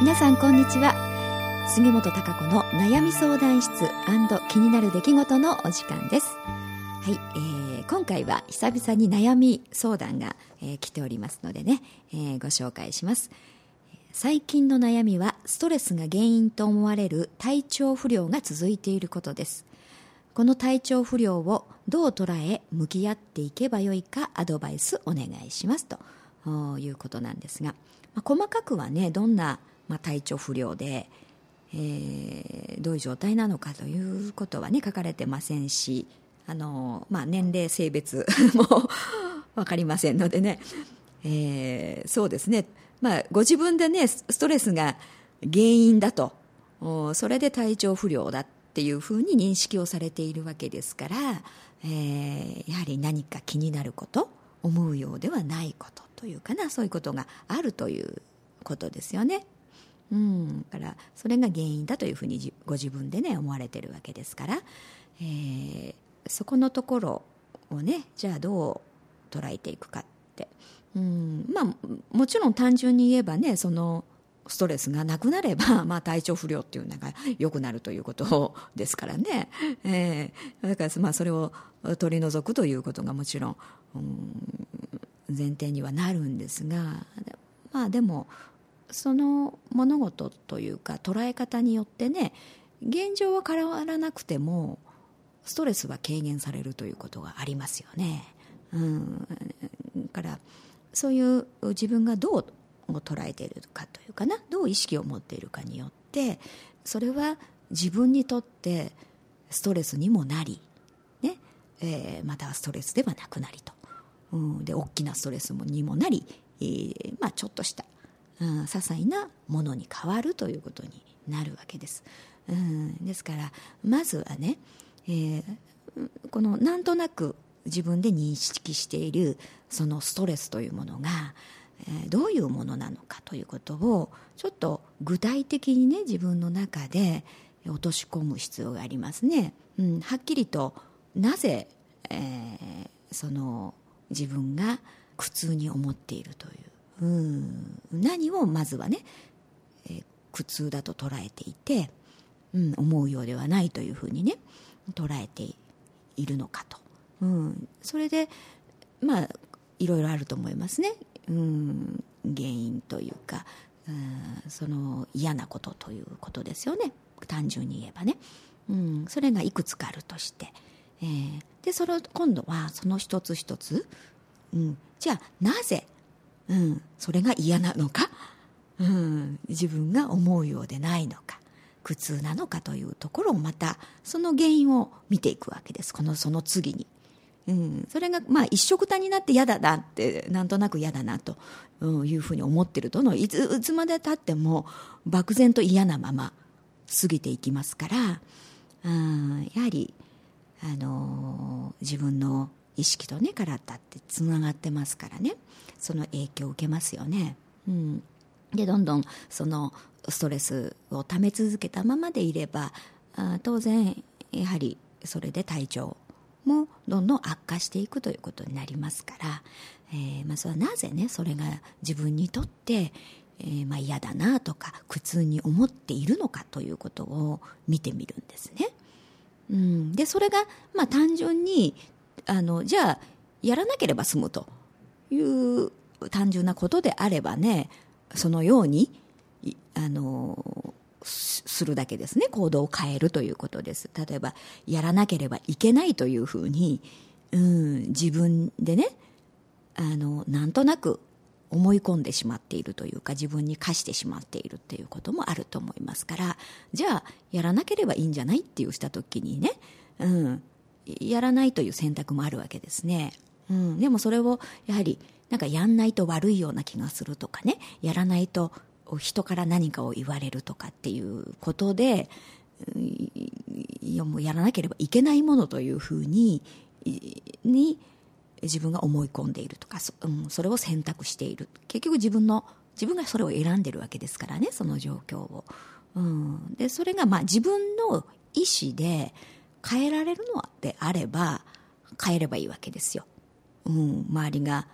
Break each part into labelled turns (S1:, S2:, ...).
S1: 皆さんこんにちは。杉本孝子の悩み相談室気になる出来事のお時間です。はい、えー、今回は久々に悩み相談が、えー、来ておりますのでね、えー、ご紹介します。最近の悩みはストレスが原因と思われる体調不良が続いていることです。この体調不良をどう捉え向き合っていけばよいかアドバイスお願いしますということなんですが、まあ、細かくはねどんな、まあ、体調不良で、えー、どういう状態なのかということはね書かれてませんしあの、まあ、年齢性別 も分かりませんのでね、えー、そうですね、まあ、ご自分でねストレスが原因だとそれで体調不良だっていうふうに認識をされているわけですから、えー、やはり何か気になること思うようではないことというかなそういうことがあるということですよね。うん、からそれが原因だというふうにご自分でね思われているわけですから、えー、そこのところをねじゃあどう捉えていくかって、うん。まあ、もちろん単純に言えばねそのストレスがなくなれば、まあ、体調不良っていうのが良くなるということですからね、えー、だからまあそれを取り除くということがもちろん、うん、前提にはなるんですが。まあでもその物事というか捉え方によってね現状は変わらなくてもストレスは軽減されるということがありますよね。うん、からそういう自分がどう捉えているかというかなどう意識を持っているかによってそれは自分にとってストレスにもなり、ねえー、またストレスではなくなりと。うん、で大きなストレスにもなり、えーまあ、ちょっとした、うん、些細なものに変わるということになるわけです、うん、ですからまずはね、えー、このなんとなく自分で認識しているそのストレスというものが、えー、どういうものなのかということをちょっと具体的にね自分の中で落とし込む必要がありますね、うん、はっきりとなぜ、えー、その自分が苦痛に思っているといううん。何をまずはね、えー、苦痛だと捉えていて、うん、思うようではないというふうにね捉えているのかと、うん、それでまあいろいろあると思いますね、うん、原因というか、うん、その嫌なことということですよね。単純に言えばね、うん、それがいくつかあるとして。えー、でそれ今度はその一つ一つ、うん、じゃあなぜ、うん、それが嫌なのか、うん、自分が思うようでないのか？苦痛なのかというところをまたその原因を見ていくわけです。このその次に。うん、それがまあ一緒くたになって嫌だなってなんとなく嫌だなというふうに思ってるとのいついつまでたっても漠然と嫌なまま過ぎていきますから、うん、やはりあの自分の意識とね体ってつながってますからねその影響を受けますよね。うん、でどんどんそのストレスをため続けたままでいればあ当然やはりそれで体調もどんどん悪化していくということになりますから、えーまあ、それはなぜねそれが自分にとって、えーまあ、嫌だなとか苦痛に思っているのかということを見てみるんですね。うん、でそれが、まあ、単純にあのじゃあやらなければ済むという単純なことであればねそのようにあのするだけですね。行動を変えるということです。例えばやらなければいけないというふうに、うん、自分でねあのなんとなく思い込んでしまっているというか自分に課してしまっているっていうこともあると思いますからじゃあやらなければいいんじゃないっていうした時にね、うん、やらないという選択もあるわけですね、うん、でもそれをやはりなんかやんないと悪いような気がするとかね。やらないと人から何かを言われるとかっていうことでいやもうやらなければいけないものというふうにに自分が思い込んでいるとかそ,、うん、それを選択している。結局自分の自分がそれを選んでるわけですからねその状況を、うん、でそれがまあ自分の意思で変えられるのであれば変えればいいわけですよ、うん、周りが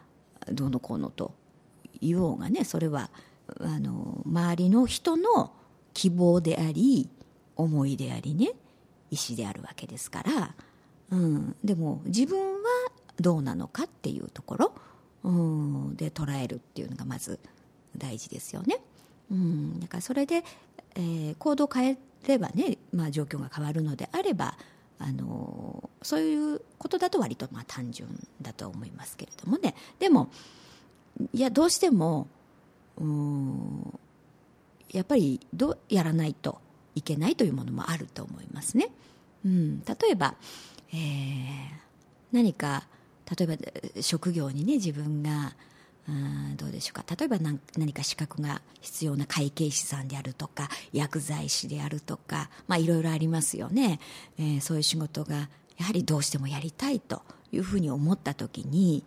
S1: どうのこうのと言おうがねそれはあの周りの人の希望であり思いでありね意思であるわけですから、うん、でも自分はどうなのかっていうところ、うん、で捉えるっていうのがまず大事ですよね。うん、だからそれで、えー、行動を変えればね、まあ、状況が変わるのであればあのそういうことだと割とまあ単純だと思いますけれどもねでもいやどうしてもうんやっぱりどうやらないといけないというものもあると思いますね。うん、例えば、えー、何か例えば職業にね自分がうんどうでしょうか？例えば何何か資格が必要な会計士さんであるとか薬剤師であるとか、まあ、いろいろありますよね、えー、そういう仕事がやはりどうしてもやりたいというふうに思った時に、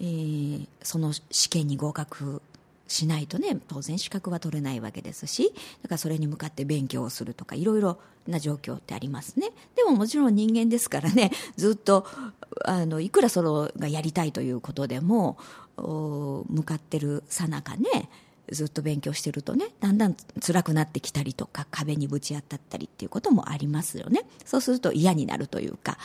S1: えー、その試験に合格しないとね当然資格は取れないわけですしだからそれに向かって勉強をするとかいろいろな状況ってありますね。でももちろん人間ですからねずっとあのいくらそれがやりたいということでも向かってるさなかねずっと勉強してるとねだんだん辛くなってきたりとか壁にぶち当たったりっていうこともありますよね。そうすると嫌になるというか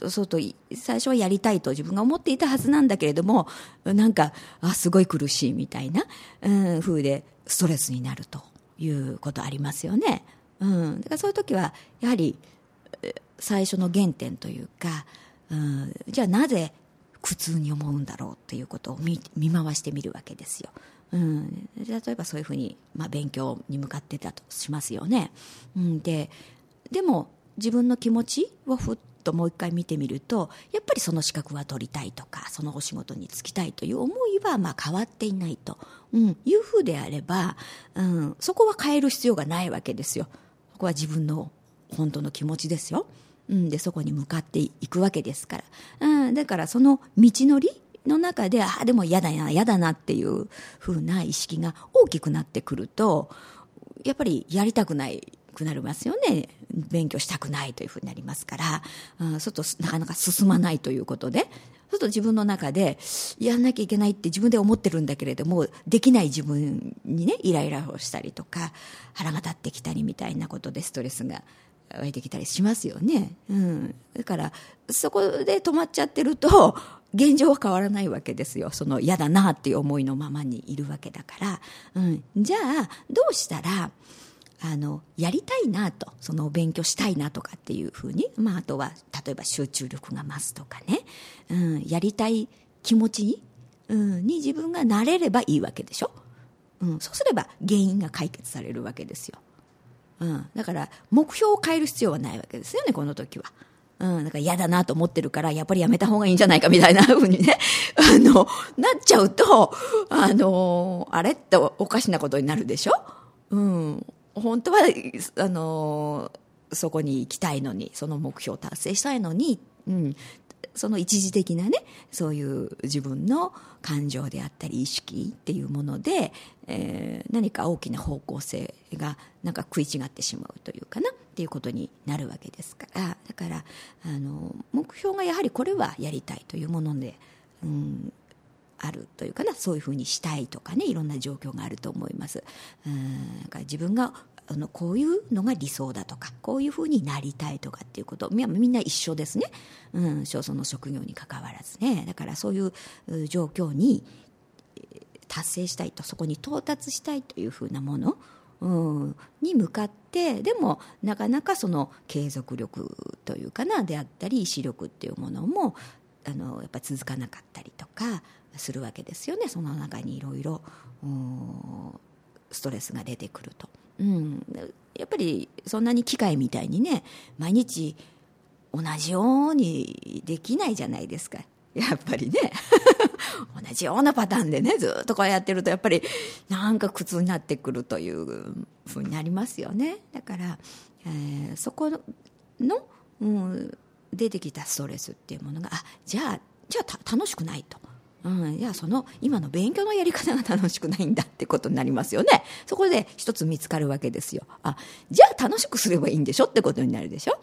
S1: そうすると最初はやりたいと自分が思っていたはずなんだけれどもなんかあすごい苦しいみたいな、うん、風でストレスになるということありますよね、うん、だからそういう時はやはり最初の原点というか、うん、じゃあなぜ苦痛に思うんだろうということを見見回してみるわけですよ。うん、例えばそういうふうに、まあ、勉強に向かってたとしますよね。うん、ででも自分の気持ちをふっともう一回見てみるとやっぱりその資格は取りたいとかそのお仕事に就きたいという思いはまあ変わっていないと、うん、いうふうであれば、うん、そこは変える必要がないわけですよ。そこは自分の本当の気持ちですよ。うん、でそこに向かっていくわけですから、うん、だからその道のりの中でああでも嫌だな嫌だなっていう風な意識が大きくなってくるとやっぱりやりたくないくなりますよね。勉強したくないというふうになりますから、うん、そうするとなかなか進まないということで。そうすると自分の中でやんなきゃいけないって自分で思ってるんだけれどもできない自分にねイライラをしたりとか腹が立ってきたりみたいなことでストレスが湧いてきたりしますよね。うん。だから、そこで止まっちゃってると、現状は変わらないわけですよ。その嫌だなっていう思いのままにいるわけだから。うん。じゃあ、どうしたら、あの、やりたいなと、その勉強したいなとかっていうふうに、まあ、あとは、例えば集中力が増すとかね、うん、やりたい気持ちに、うん、に自分がなれればいいわけでしょ。うん、そうすれば原因が解決されるわけですよ。うん、だから目標を変える必要はないわけですよねこの時は。うん、だから嫌だなと思ってるから、やっぱりやめた方がいいんじゃないかみたいなふうにね、あの、なっちゃうと、あの、あれっておかしなことになるでしょ？うん。本当は、あの、そこに行きたいのに、その目標を達成したいのに、うん、その一時的なねそういう自分の感情であったり意識っていうもので、えー、何か大きな方向性がなんか食い違ってしまうというかなっていうことになるわけですからだからあの目標がやはりこれはやりたいというもので、うん、あるというかなそういうふうにしたいとかねいろんな状況があると思います。うんだか自分があのこういうのが理想だとかこういうふうになりたいとかっていうことみんな一緒ですね、うん、その職業にかかわらずね。だからそういう状況に達成したいとそこに到達したいというふうなもの、うん、に向かってでもなかなかその継続力というかなであったり意志力っていうものもあのやっぱ続かなかったりとかするわけですよね。その中にいろいろストレスが出てくると。うん、やっぱりそんなに機械みたいにね毎日同じようにできないじゃないですか。やっぱりね。同じようなパターンでねずっとこうやってるとやっぱりなんか苦痛になってくるというふうになりますよね。だから、えー、そこの、うん、出てきたストレスっていうものがあじゃあじゃあ楽しくないと。うん、いやその今の勉強のやり方が楽しくないんだってことになりますよね。そこで一つ見つかるわけですよ。あじゃあ楽しくすればいいんでしょってことになるでしょ、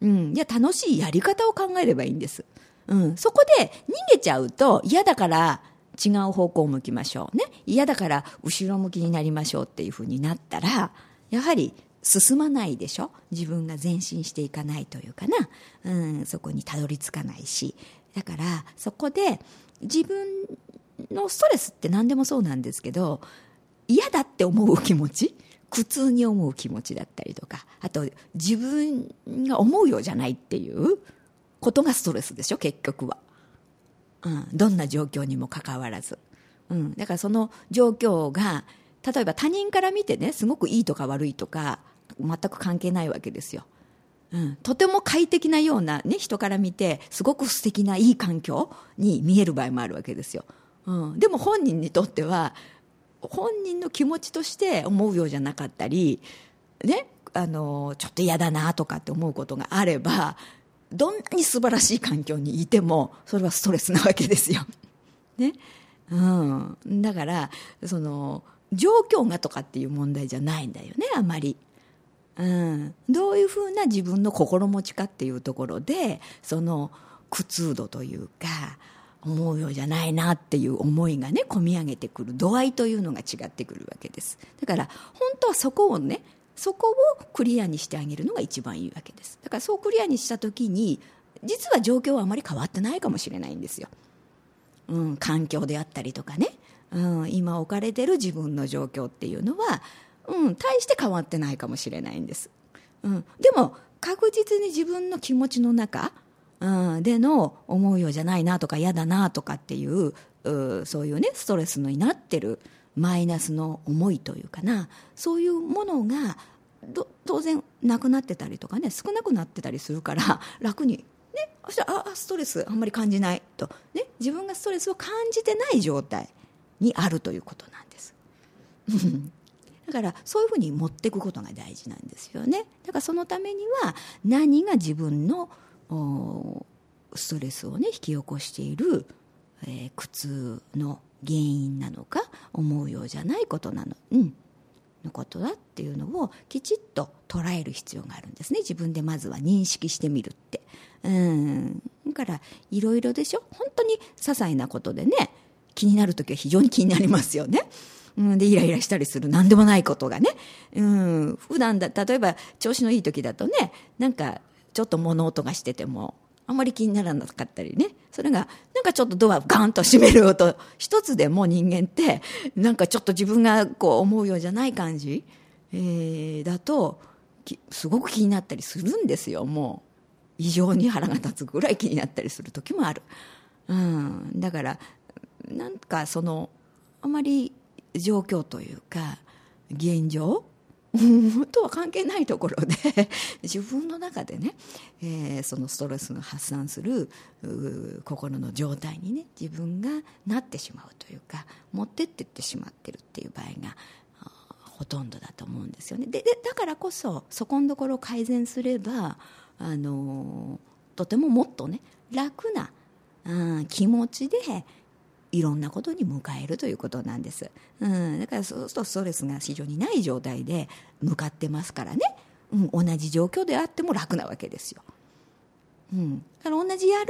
S1: うん、じゃあ楽しいやり方を考えればいいんです、うん、そこで逃げちゃうと嫌だから違う方向を向きましょうね。嫌だから後ろ向きになりましょうっていうふうになったらやはり進まないでしょ。自分が前進していかないというかな、うん、そこにたどり着かないし。だからそこで自分のストレスって何でもそうなんですけど嫌だって思う気持ち苦痛に思う気持ちだったりとかあと自分が思うようじゃないっていうことがストレスでしょ結局は、うん、どんな状況にもかかわらず、うん、だからその状況が例えば他人から見てねすごくいいとか悪いとか全く関係ないわけですよ、うん、とても快適なような、ね、人から見てすごく素敵ないい環境に見える場合もあるわけですよ、うん、でも本人にとっては本人の気持ちとして思うようじゃなかったり、ね、あのちょっと嫌だなとかって思うことがあればどんなに素晴らしい環境にいてもそれはストレスなわけですよ。ね。うん、だからその状況がとかっていう問題じゃないんだよねあまり。うん、どういうふうな自分の心持ちかっていうところでその苦痛度というか思うようじゃないなっていう思いがね込み上げてくる。度合いというのが違ってくるわけです。だから本当はそこをねそこをクリアにしてあげるのが一番いいわけです。だからそうクリアにした時に実は状況はあまり変わってないかもしれないんですよ、うん、環境であったりとかね、うん、今置かれてる自分の状況っていうのは、うん、大して変わってないかもしれないんです、うん、でも確実に自分の気持ちの中うん、での思うようじゃないなとか嫌だなとかっていううそういうねストレスになってるマイナスの思いというかな。そういうものが当然なくなってたりとかね少なくなってたりするから 楽にねそしたらあストレスあんまり感じないと、ね、自分がストレスを感じてない状態にあるということなんです。だからそういうふうに持っていくことが大事なんですよね。だからそのためには何が自分のストレスをね引き起こしている、えー、苦痛の原因なのか思うようじゃないことなの,、うん、のことだっていうのをきちっと捉える必要があるんですね自分でまずは認識してみるってうんだからいろいろでしょ？本当に些細なことでね気になる時は非常に気になりますよね。うん、でイライラしたりする。何でもないことがね、うん、普段だ例えば調子のいい時だとねなんかちょっと物音がしててもあんまり気にならなかったりね。それがなんかちょっとドアガンと閉める音。一つでも人間ってなんかちょっと自分がこう思うようじゃない感じ、えー、だとすごく気になったりするんですよ。もう異常に腹が立つぐらい気になったりする時もある、うん、だからなんかそのあまり状況というか現状？とは関係ないところで 自分の中でね、えー、そのストレスが発散する心の状態にね自分がなってしまうというか持ってってってしまってるっていう場合がほとんどだと思うんですよね。ででだからこそそこのところを改善すればあのとてももっとね楽な、うん、気持ちでいろんなことに迎えるということなんです、うん、だからそうするとストレスが非常にない状態で向かってますからね、うん、同じ状況であっても楽なわけですよ、うん、だから同じやるん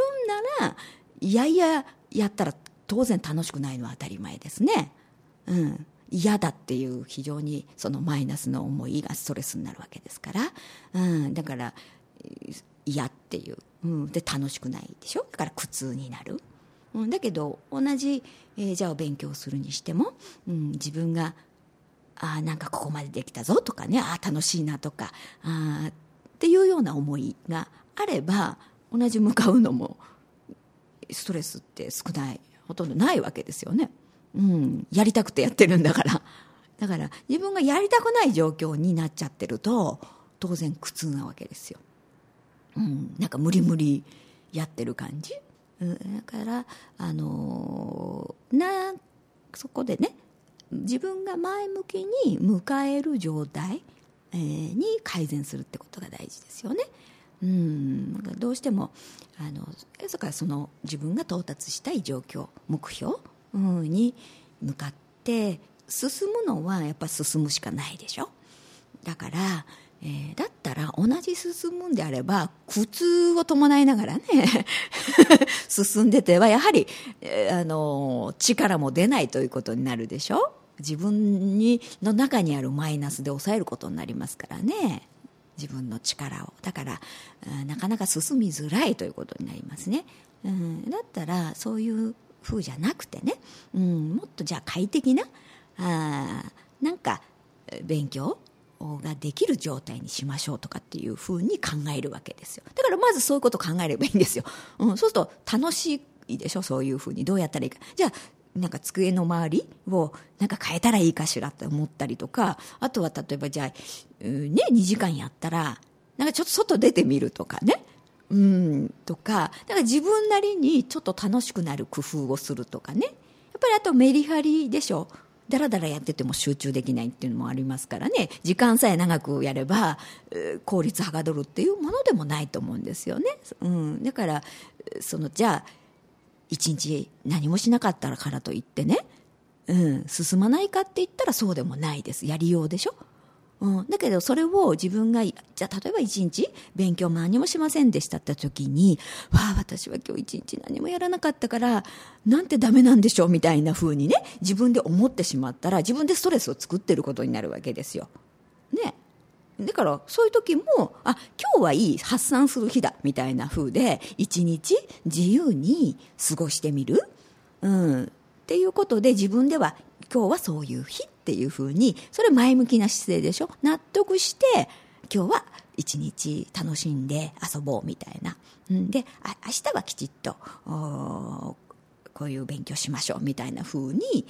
S1: ならいやいややったら当然楽しくないのは当たり前ですね、うん、嫌だっていう非常にそのマイナスの思いがストレスになるわけですから、うん、だから嫌っていう、うん、で楽しくないでしょ？だから苦痛になる。うん、だけど同じ、えー、じゃあ勉強するにしても、うん、自分があなんかここまでできたぞとかねあ楽しいなとかあっていうような思いがあれば同じ向かうのもストレスって少ないほとんどないわけですよね、うん、やりたくてやってるんだから。だから自分がやりたくない状況になっちゃってると当然苦痛なわけですよ、うん、なんか無理無理やってる感じ。うん。だからあのなそこでね自分が前向きに迎える状態、えー、に改善するってことが大事ですよね。うん、どうしてもあのそからその自分が到達したい状況目標、うん、に向かって進むのはやっぱ進むしかないでしょ。だから、えー、だったら同じ進むんであれば苦痛を伴いながらね 進んでてはやはり、えー、あの力も出ないということになるでしょ？自分にの中にあるマイナスで抑えることになりますからね。自分の力を。だからなかなか進みづらいということになりますね、うん、だったらそういう風じゃなくてね、うん、もっとじゃあ快適なあなんか勉強ができる状態にしましょうとかっていうふうに考えるわけですよ。だからまずそういうことを考えればいいんですよ、うん、そうすると楽しいでしょ？そういうふうにどうやったらいいか。じゃあなんか机の周りをなんか変えたらいいかしらって思ったりとか。あとは例えばじゃあ、ね、2時間やったらなんかちょっと外出てみるとかね。うんとか。だから自分なりにちょっと楽しくなる工夫をするとかね。やっぱりあとメリハリでしょ？だらだらやってても集中できないっていうのもありますからね。時間さえ長くやれば効率はがどるっていうものでもないと思うんですよね、うん、だからそのじゃあ一日何もしなかったからといってね、うん、進まないかって言ったらそうでもないです。やりようでしょ。うん、だけどそれを自分がじゃあ例えば一日勉強も何もしませんでしたって時にわあ私は今日一日何もやらなかったからなんてダメなんでしょうみたいな風にね自分で思ってしまったら自分でストレスを作ってることになるわけですよ。ね。だからそういう時もあ今日はいい発散する日だみたいな風で一日自由に過ごしてみる、うん、っていうことで自分では今日はそういう日っていうふうにそれ前向きな姿勢でしょ？納得して今日は一日楽しんで遊ぼうみたいな、うん、であ明日はきちっとこういう勉強しましょうみたいなふうに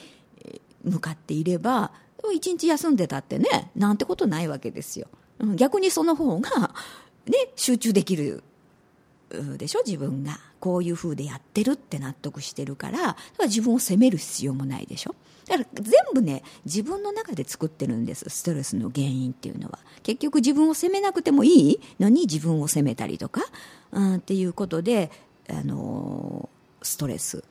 S1: 向かっていれば一日休んでたってねなんてことないわけですよ。逆にその方がね集中できるでしょ？自分が。こういうふうでやってるって納得してるからだから自分を責める必要もないでしょ？だから全部ね自分の中で作ってるんですストレスの原因っていうのは。結局自分を責めなくてもいい？のに自分を責めたりとか、うん、っていうことであのストレス。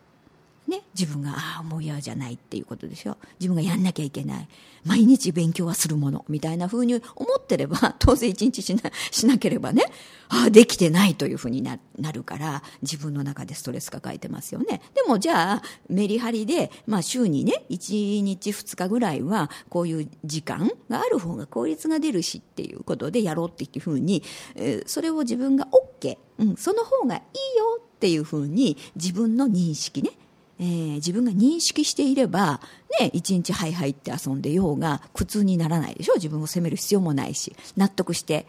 S1: ね、自分がああもう嫌じゃないっていうことでしょ自分がやんなきゃいけない。毎日勉強はするもの。みたいなふうに思ってれば 当然一日しなしなければねああできてないというふうになるから自分の中でストレス抱えてますよね。でもじゃあメリハリで、まあ、週にね1日2日ぐらいはこういう時間がある方が効率が出るしっていうことでやろうっていうふうに、えー、それを自分が OK、うん、その方がいいよっていうふうに自分の認識ねえー、自分が認識していれば、ね、一日ハイハイって遊んでようが苦痛にならないでしょ？自分を責める必要もないし納得して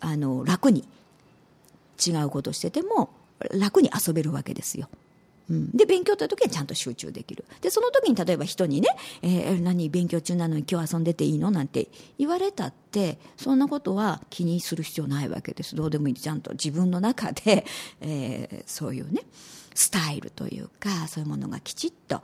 S1: あの楽に違うことしてても楽に遊べるわけですよ。うん、で勉強という時はちゃんと集中できる。でその時に例えば人にね「えー、何勉強中なのに今日遊んでていいの?」なんて言われたってそんなことは気にする必要ないわけです。どうでもいい。ちゃんと自分の中で、えー、そういうねスタイルというかそういうものがきちっと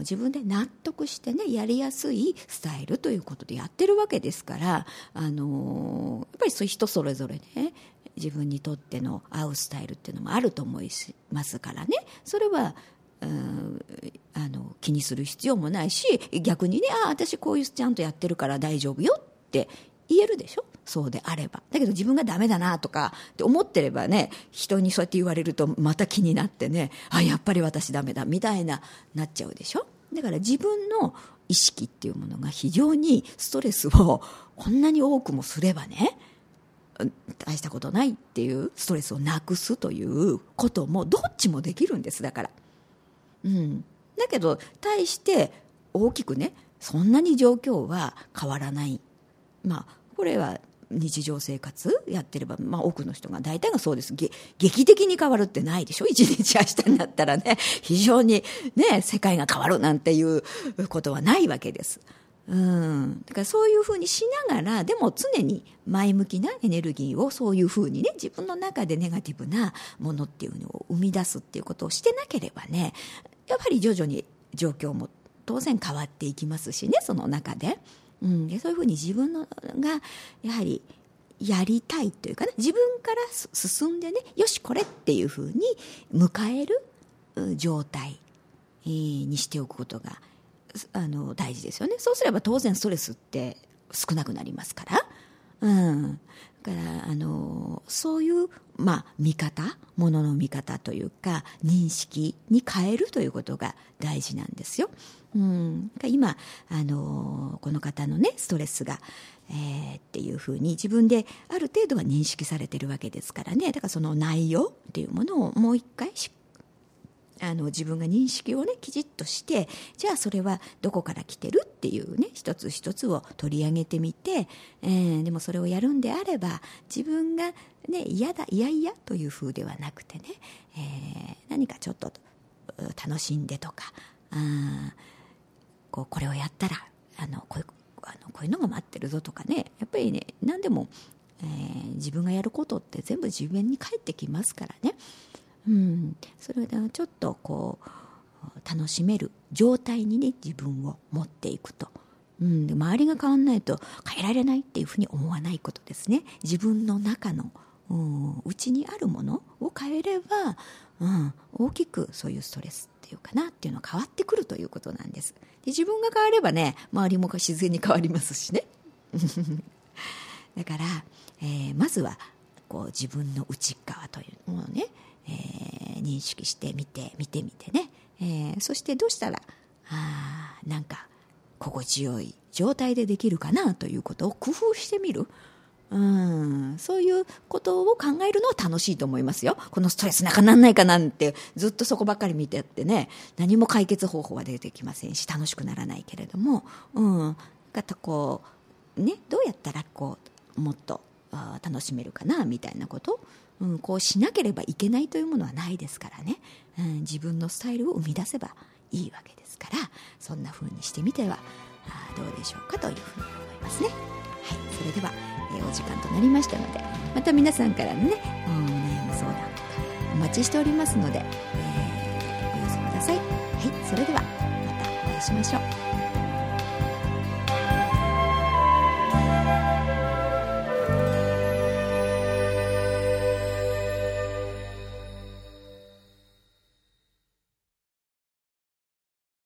S1: 自分で納得してねやりやすいスタイルということでやってるわけですからあのやっぱりそういう人それぞれね自分にとっての合うスタイルっていうのもあると思いますからね。それはあの気にする必要もないし逆にねあ私こういうちゃんとやってるから大丈夫よって言えるでしょ？そうであれば。だけど自分がダメだなとかって思ってればね人にそうやって言われるとまた気になってねあやっぱり私ダメだみたいななっちゃうでしょ？だから自分の意識っていうものが非常にストレスをこんなに多くもすればね大したことないっていうストレスをなくすということもどっちもできるんです。だから。うん、だけど対して大きくねそんなに状況は変わらない。まあこれは日常生活やってれば、まあ、多くの人が大体がそうです劇的に変わるってないでしょ？一日明日になったらね 非常にね世界が変わるなんていうことはないわけです。うん、だからそういうふうにしながらでも常に前向きなエネルギーをそういうふうにね自分の中でネガティブなものっていうのを生み出すっていうことをしてなければねやっぱり徐々に状況も当然変わっていきますしねその中で。うん、でそういうふうに自分のがやはりやりたいというかね自分から進んでねよしこれっていうふうに迎える状態にしておくことがあの大事ですよね。そうすれば当然ストレスって少なくなりますから、うん。からあのそういうまあ見方ものの見方というか認識に変えるということが大事なんですよ。うん、今あのこの方のねストレスが、えー、っていうふうに自分である程度は認識されてるわけですからねだからその内容っていうものをもう一回しあの自分が認識をねきちっとしてじゃあそれはどこから来てるっていうね一つ一つを取り上げてみて、えー、でもそれをやるんであれば自分がね嫌だ嫌々というふうではなくてね、えー、何かちょっと楽しんでとかあこうこれをやったらあのこういうあのこういうのが待ってるぞとかねやっぱりね何でも、えー、自分がやることって全部自分に返ってきますからね、うん、それでちょっとこう楽しめる状態にね自分を持っていくと。うん、で周りが変わんないと変えられないっていうふうに思わないことですね。自分の中のうちにあるものを変えれば、うん、大きくそういうストレスっていうかなっていうのは変わってくるということなんです。で自分が変わればね周りも自然に変わりますしね。だから、えー、まずはこう自分の内側というものをね、えー、認識してみて見てみてね、えー、そしてどうしたらあなんか心地よい状態でできるかなということを工夫してみる。うんそういうことを考えるのは楽しいと思いますよ。このストレスなかなんないかなんてずっとそこばっかり見てってね。何も解決方法は出てきませんし楽しくならないけれども、うん、かこうねどうやったらこうもっとあ楽しめるかなみたいなこと、うん、こうしなければいけないというものはないですからね、うん、自分のスタイルを生み出せばいいわけですからそんな風にしてみてはあどうでしょうかというふうに思いますね。はい、それではえお時間となりましたのでまた皆さんからのねお悩み相談とかお待ちしておりますので、えー、お寄せください。はいそれではまたお会いしましょう。